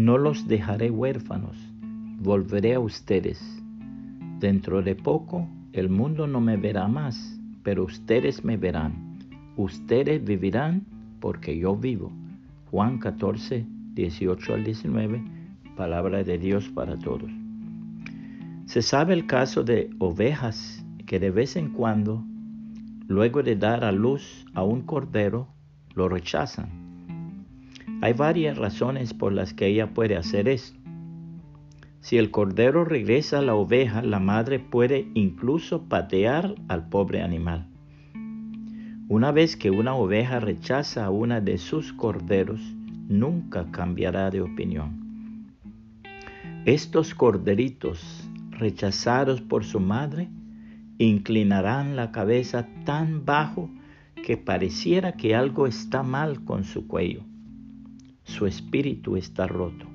No los dejaré huérfanos, volveré a ustedes. Dentro de poco el mundo no me verá más, pero ustedes me verán. Ustedes vivirán porque yo vivo. Juan 14, 18 al 19, palabra de Dios para todos. Se sabe el caso de ovejas que de vez en cuando, luego de dar a luz a un cordero, lo rechazan. Hay varias razones por las que ella puede hacer esto. Si el cordero regresa a la oveja, la madre puede incluso patear al pobre animal. Una vez que una oveja rechaza a una de sus corderos, nunca cambiará de opinión. Estos corderitos rechazados por su madre, inclinarán la cabeza tan bajo que pareciera que algo está mal con su cuello. Su espíritu está roto.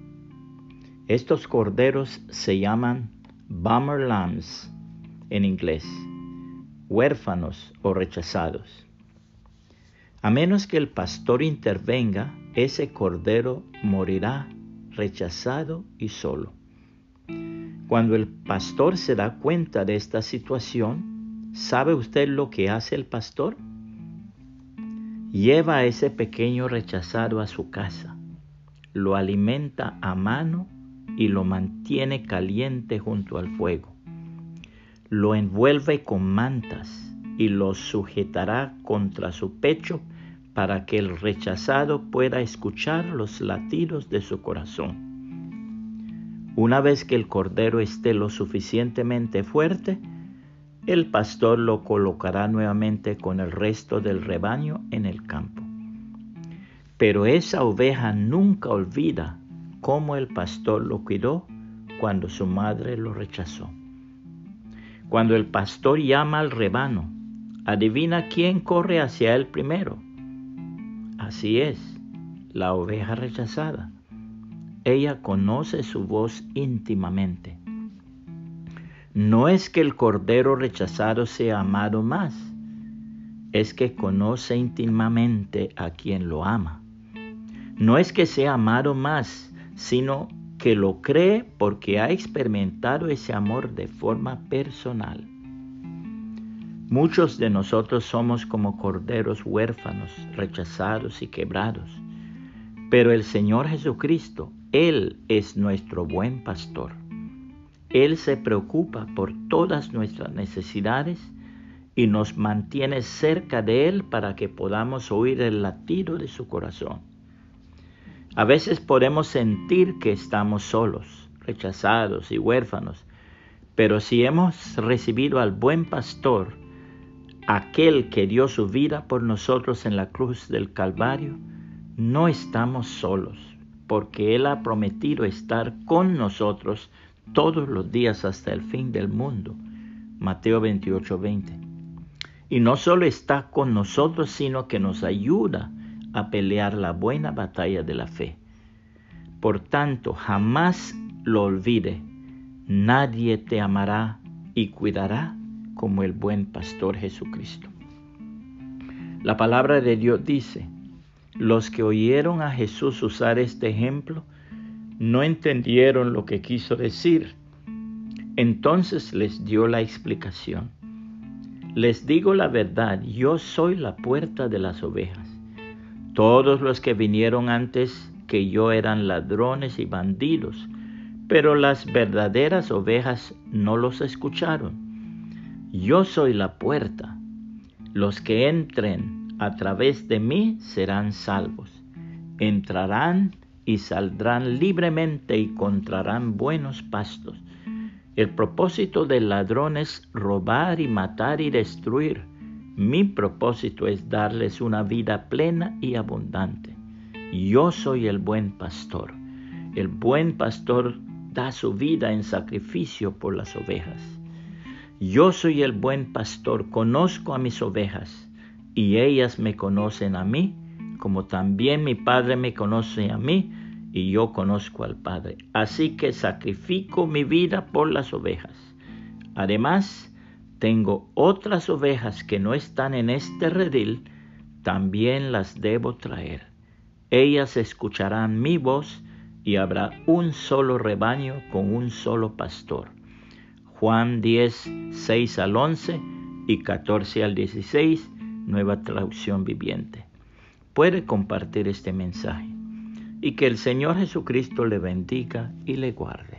Estos corderos se llaman bummer lambs en inglés, huérfanos o rechazados. A menos que el pastor intervenga, ese cordero morirá rechazado y solo. Cuando el pastor se da cuenta de esta situación, ¿sabe usted lo que hace el pastor? Lleva a ese pequeño rechazado a su casa, lo alimenta a mano y lo mantiene caliente junto al fuego. Lo envuelve con mantas y lo sujetará contra su pecho para que el rechazado pueda escuchar los latidos de su corazón. Una vez que el cordero esté lo suficientemente fuerte, el pastor lo colocará nuevamente con el resto del rebaño en el campo. Pero esa oveja nunca olvida cómo el pastor lo cuidó cuando su madre lo rechazó. Cuando el pastor llama al rebano, adivina quién corre hacia él primero. Así es, la oveja rechazada. Ella conoce su voz íntimamente. No es que el cordero rechazado sea amado más, es que conoce íntimamente a quien lo ama. No es que sea amado más, sino que lo cree porque ha experimentado ese amor de forma personal. Muchos de nosotros somos como corderos huérfanos, rechazados y quebrados, pero el Señor Jesucristo él es nuestro buen pastor. Él se preocupa por todas nuestras necesidades y nos mantiene cerca de Él para que podamos oír el latido de su corazón. A veces podemos sentir que estamos solos, rechazados y huérfanos, pero si hemos recibido al buen pastor, aquel que dio su vida por nosotros en la cruz del Calvario, no estamos solos porque Él ha prometido estar con nosotros todos los días hasta el fin del mundo. Mateo 28, 20. Y no solo está con nosotros, sino que nos ayuda a pelear la buena batalla de la fe. Por tanto, jamás lo olvide, nadie te amará y cuidará como el buen pastor Jesucristo. La palabra de Dios dice, los que oyeron a Jesús usar este ejemplo no entendieron lo que quiso decir. Entonces les dio la explicación. Les digo la verdad, yo soy la puerta de las ovejas. Todos los que vinieron antes que yo eran ladrones y bandidos, pero las verdaderas ovejas no los escucharon. Yo soy la puerta. Los que entren a través de mí serán salvos. Entrarán y saldrán libremente y encontrarán buenos pastos. El propósito del ladrón es robar y matar y destruir. Mi propósito es darles una vida plena y abundante. Yo soy el buen pastor. El buen pastor da su vida en sacrificio por las ovejas. Yo soy el buen pastor, conozco a mis ovejas y ellas me conocen a mí, como también mi Padre me conoce a mí, y yo conozco al Padre. Así que sacrifico mi vida por las ovejas. Además, tengo otras ovejas que no están en este redil, también las debo traer. Ellas escucharán mi voz y habrá un solo rebaño con un solo pastor. Juan 10, 6 al 11 y 14 al 16, nueva traducción viviente. Puede compartir este mensaje y que el Señor Jesucristo le bendiga y le guarde.